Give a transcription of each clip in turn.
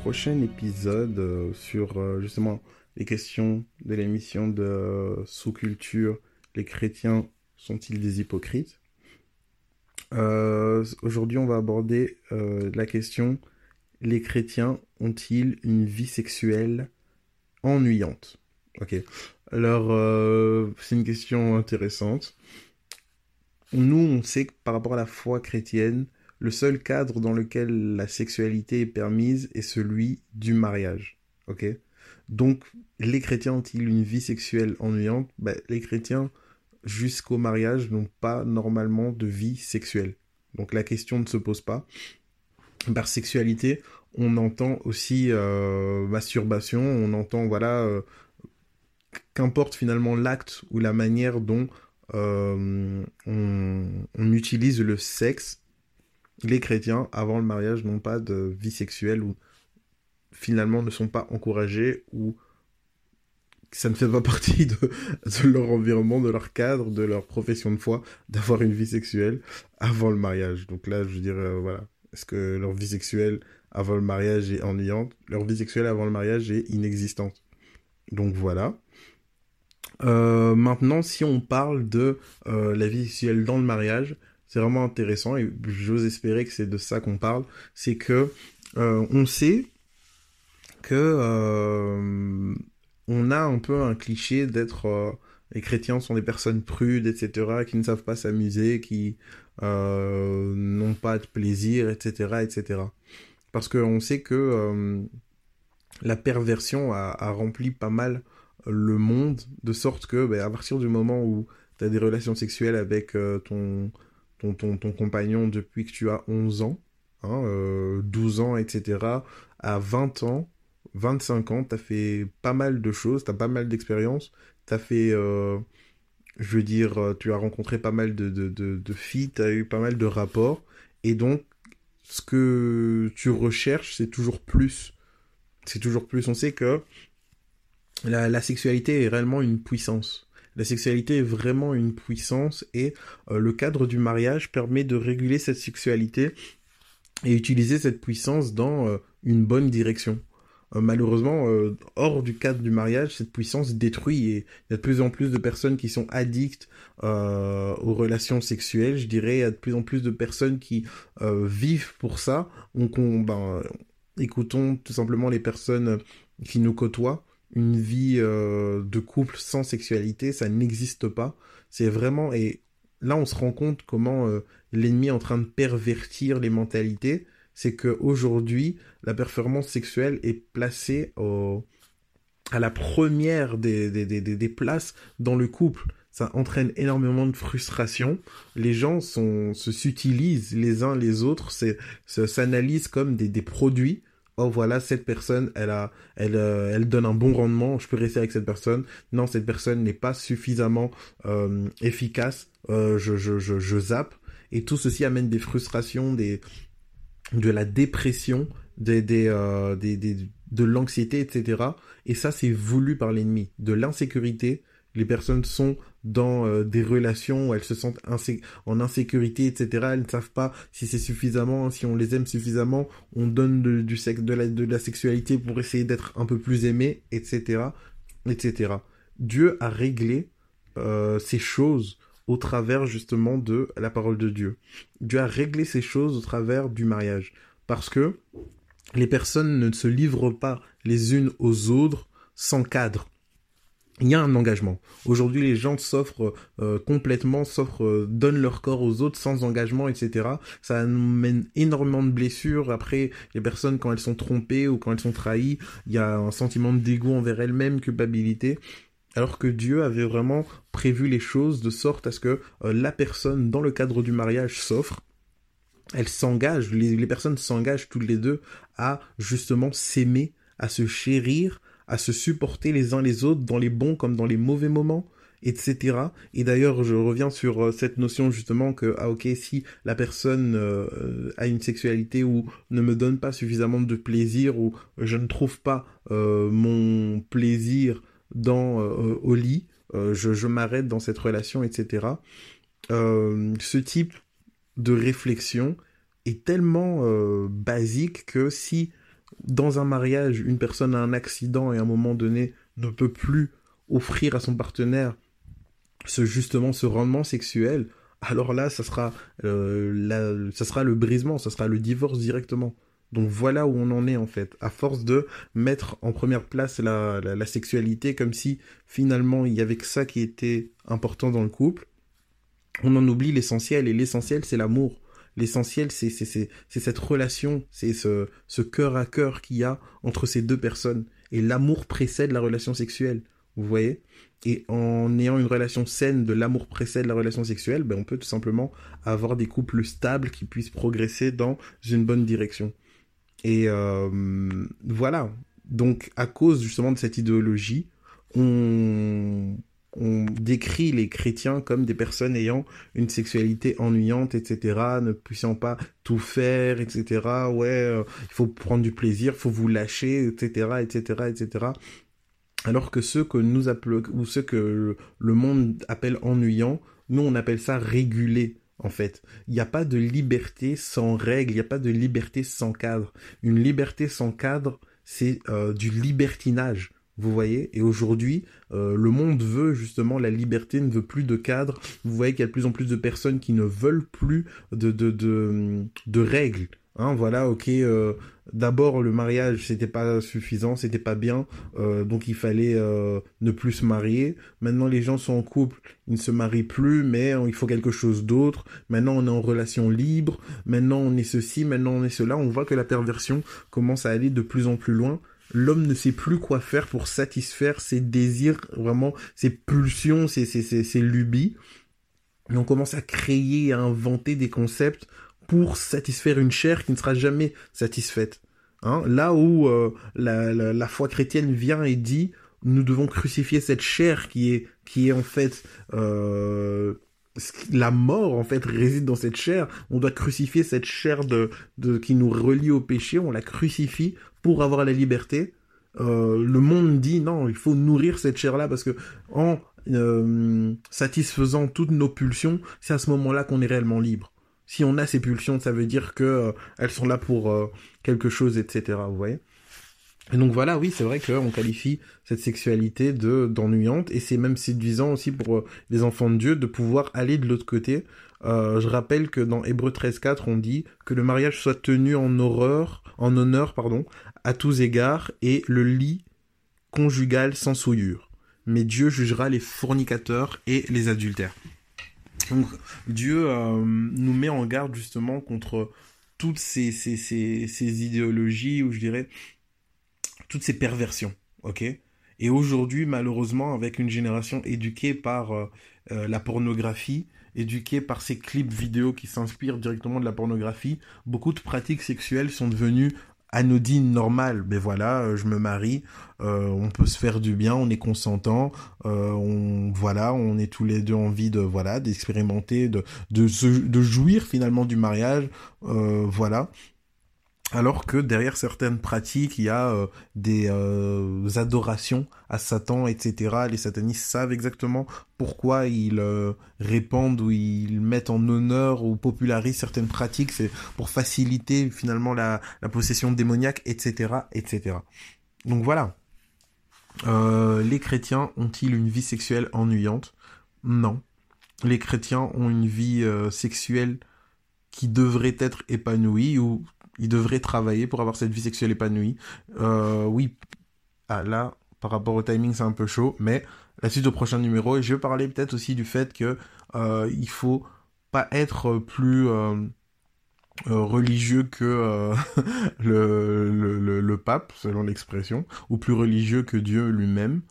prochain épisode euh, sur euh, justement les questions de l'émission de sous-culture. Les chrétiens sont-ils des hypocrites? Aujourd'hui, on va aborder la question les chrétiens ont-ils une vie sexuelle ennuyante? Ok. Alors, c'est une question intéressante. Nous, on sait que par rapport à la foi chrétienne, le seul cadre dans lequel la sexualité est permise est celui du mariage. Ok? Donc, les chrétiens ont-ils une vie sexuelle ennuyante? Ben, Les chrétiens, jusqu'au mariage, n'ont pas normalement de vie sexuelle. Donc, la question ne se pose pas. Par sexualité, on entend aussi euh, masturbation, on entend, voilà, euh, qu'importe finalement l'acte ou la manière dont euh, on, utilise le sexe, les chrétiens, avant le mariage, n'ont pas de vie sexuelle ou finalement ne sont pas encouragés ou ça ne fait pas partie de, leur environnement, de leur cadre, de leur profession de foi, d'avoir une vie sexuelle avant le mariage. Donc là, je dirais, euh, voilà, est-ce que leur vie sexuelle avant le mariage est ennuyante? Leur vie sexuelle avant le mariage est inexistante. Donc voilà. Euh, maintenant, si on parle de euh, la vie sexuelle dans le mariage, c'est vraiment intéressant et j'ose espérer que c'est de ça qu'on parle. C'est que euh, on sait que on a un peu un cliché d'être les chrétiens sont des personnes prudes, etc., qui ne savent pas s'amuser, qui n'ont pas de plaisir, etc., etc. Parce qu'on sait que la perversion a, rempli pas mal le monde, de sorte que ben, à partir du moment où tu as des relations sexuelles avec euh, ton, ton, ton, ton, compagnon depuis que tu as 11 ans, hein, 12 euh, ans, etc., à 20 ans, 25 ans, tu as fait pas mal de choses, tu as pas mal d'expériences, tu as fait, euh, je veux dire, tu as rencontré pas mal de, de, de, de filles, tu as eu pas mal de rapports, et donc ce que tu recherches, c'est toujours plus. C'est toujours plus. On sait que la, sexualité est réellement une puissance. La sexualité est vraiment une puissance et euh, le cadre du mariage permet de réguler cette sexualité et utiliser cette puissance dans euh, une bonne direction. Euh, malheureusement, hors du cadre du mariage, cette puissance détruit et il y a de plus en plus de personnes qui sont addictes aux relations sexuelles. Je dirais, il y a de plus en plus de personnes qui vivent pour ça. Ben, écoutons tout simplement les personnes qui nous côtoient une vie euh, de couple sans sexualité, ça n'existe pas. C'est vraiment et là on se rend compte comment euh, l'ennemi est en train de pervertir les mentalités. C'est que aujourd'hui la performance sexuelle est placée au, à la première des, des, des, des, places dans le couple. Ça entraîne énormément de frustration. Les gens sont, se s'utilisent les uns les autres, s'analysent comme des, des produits oh voilà cette personne elle a elle euh, elle donne un bon rendement je peux rester avec cette personne. Non cette personne n'est pas suffisamment euh, efficace euh, je, je, je je zappe. Et tout ceci amène des frustrations des de la dépression des des, des, des de l'anxiété etc et ça c'est voulu par l'ennemi. De l'insécurité les personnes sont dans euh, des relations où elles se sentent en insécurité, etc. Elles ne savent pas si c'est suffisamment, si on les aime suffisamment, on donne du sexe, de la, de la sexualité pour essayer d'être un peu plus aimé, etc., etc. Dieu a réglé euh, ces choses au travers justement de la parole de Dieu. Dieu a réglé ces choses au travers du mariage. Parce que les personnes ne se livrent pas les unes aux autres sans cadre il y a un engagement. Aujourd'hui, les gens s'offrent euh, complètement, s'offrent, euh, donnent leur corps aux autres sans engagement, etc. Ça mène énormément de blessures. Après, les personnes, quand elles sont trompées ou quand elles sont trahies, il y a un sentiment de dégoût envers elles-mêmes, culpabilité. Alors que Dieu avait vraiment prévu les choses de sorte à ce que euh, la personne, dans le cadre du mariage, s'offre. Elle s'engage, les, les personnes s'engagent toutes les deux à justement s'aimer, à se chérir, à se supporter les uns les autres dans les bons comme dans les mauvais moments, etc. Et d'ailleurs, je reviens sur euh, cette notion justement que, ah ok, si la personne euh, a une sexualité ou ne me donne pas suffisamment de plaisir ou je ne trouve pas euh, mon plaisir dans au lit, je, je m'arrête dans cette relation, etc. ce type de réflexion est tellement basique que si dans un mariage, une personne a un accident et à un moment donné ne peut plus offrir à son partenaire ce justement ce rendement sexuel, alors là, ça sera, euh, le brisement, ça sera le divorce directement. Donc voilà où on en est en fait, à force de mettre en première place la, la, sexualité comme si finalement il y avait que ça qui était important dans le couple, on en oublie l'essentiel et l'essentiel c'est l'amour. L'essentiel c'est cette relation, c'est ce, ce cœur à cœur qu'il y a entre ces deux personnes. Et l'amour précède la relation sexuelle, vous voyez? Et en ayant une relation saine de l'amour précède la relation sexuelle, ben on peut tout simplement avoir des couples stables qui puissent progresser dans une bonne direction. Et euh, voilà. Donc, à cause justement de cette idéologie, on, on décrit les chrétiens comme des personnes ayant une sexualité ennuyante, etc., ne puissant pas tout faire, etc. Ouais, euh, il faut prendre du plaisir, faut vous lâcher, etc., etc., etc. Alors que ceux que nous appelons, ou ceux que le monde appelle ennuyants, nous on appelle ça réguler en fait. Il n'y a pas de liberté sans règles, il n'y a pas de liberté sans cadre. Une liberté sans cadre, c'est euh, du libertinage. Vous voyez Et aujourd'hui, euh, le monde veut justement la liberté, ne veut plus de cadre. Vous voyez qu'il y a de plus en plus de personnes qui ne veulent plus de, de, de, règles. Hein, voilà, ok. Euh, d'abord, le mariage, c'était pas suffisant, c'était pas bien, euh, donc il fallait ne plus se marier. Maintenant, les gens sont en couple, ils ne se marient plus, mais il faut quelque chose d'autre. Maintenant, on est en relation libre. Maintenant, on est ceci. Maintenant, on est cela. On voit que la perversion commence à aller de plus en plus loin. L'homme ne sait plus quoi faire pour satisfaire ses désirs, vraiment ses pulsions, ses, ses, ses, ses lubies. Et on commence à créer, à inventer des concepts pour satisfaire une chair qui ne sera jamais satisfaite. Hein Là où euh, la, la, foi chrétienne vient et dit nous devons crucifier cette chair qui est qui est en fait euh, la mort en fait réside dans cette chair. On doit crucifier cette chair de, de qui nous relie au péché. On la crucifie pour avoir la liberté. Euh, le monde dit non, il faut nourrir cette chair là parce que en euh, satisfaisant toutes nos pulsions, c'est à ce moment-là qu'on est réellement libre si on a ces pulsions, ça veut dire que euh, elles sont là pour quelque chose, etc. Vous voyez et donc voilà, oui, c'est vrai qu'on qualifie cette sexualité de d'ennuyante et c'est même séduisant aussi pour les enfants de Dieu de pouvoir aller de l'autre côté. je rappelle que dans Hébreu 13.4, on dit que le mariage soit tenu en horreur, en honneur, pardon, à tous égards et le lit conjugal sans souillure. Mais Dieu jugera les fornicateurs et les adultères. Donc Dieu euh, nous met en garde justement contre toutes ces, ces, ces, ces, idéologies, ou je dirais, toutes ces perversions, ok? Et aujourd'hui, malheureusement, avec une génération éduquée par euh, euh, la pornographie, éduquée par ces clips vidéo qui s'inspirent directement de la pornographie, beaucoup de pratiques sexuelles sont devenues anodine, normale. Mais voilà, euh, je me marie, euh, on peut se faire du bien, on est consentant, euh, on voilà, on est tous les deux envie de voilà d'expérimenter, de de, de jouir finalement du mariage, voilà. Alors que derrière certaines pratiques, il y a euh, des euh, adorations à Satan, etc. Les satanistes savent exactement pourquoi ils euh, répandent ou ils mettent en honneur ou popularisent certaines pratiques. C'est pour faciliter finalement la, la, possession démoniaque, etc., etc. Donc voilà. les chrétiens ont-ils une vie sexuelle ennuyante? Non. Les chrétiens ont une vie sexuelle qui devrait être épanouie ou il devrait travailler pour avoir cette vie sexuelle épanouie. Euh, oui, ah, là, par rapport au timing, c'est un peu chaud, mais la suite au prochain numéro. Et je vais parler peut-être aussi du fait que euh, il faut pas être plus euh, euh, religieux que le, pape, selon l'expression, ou plus religieux que Dieu lui-même.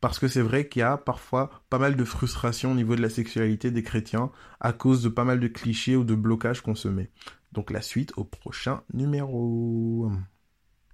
Parce que c'est vrai qu'il y a parfois pas mal de frustration au niveau de la sexualité des chrétiens à cause de pas mal de clichés ou de blocages qu'on se met. Donc la suite au prochain numéro.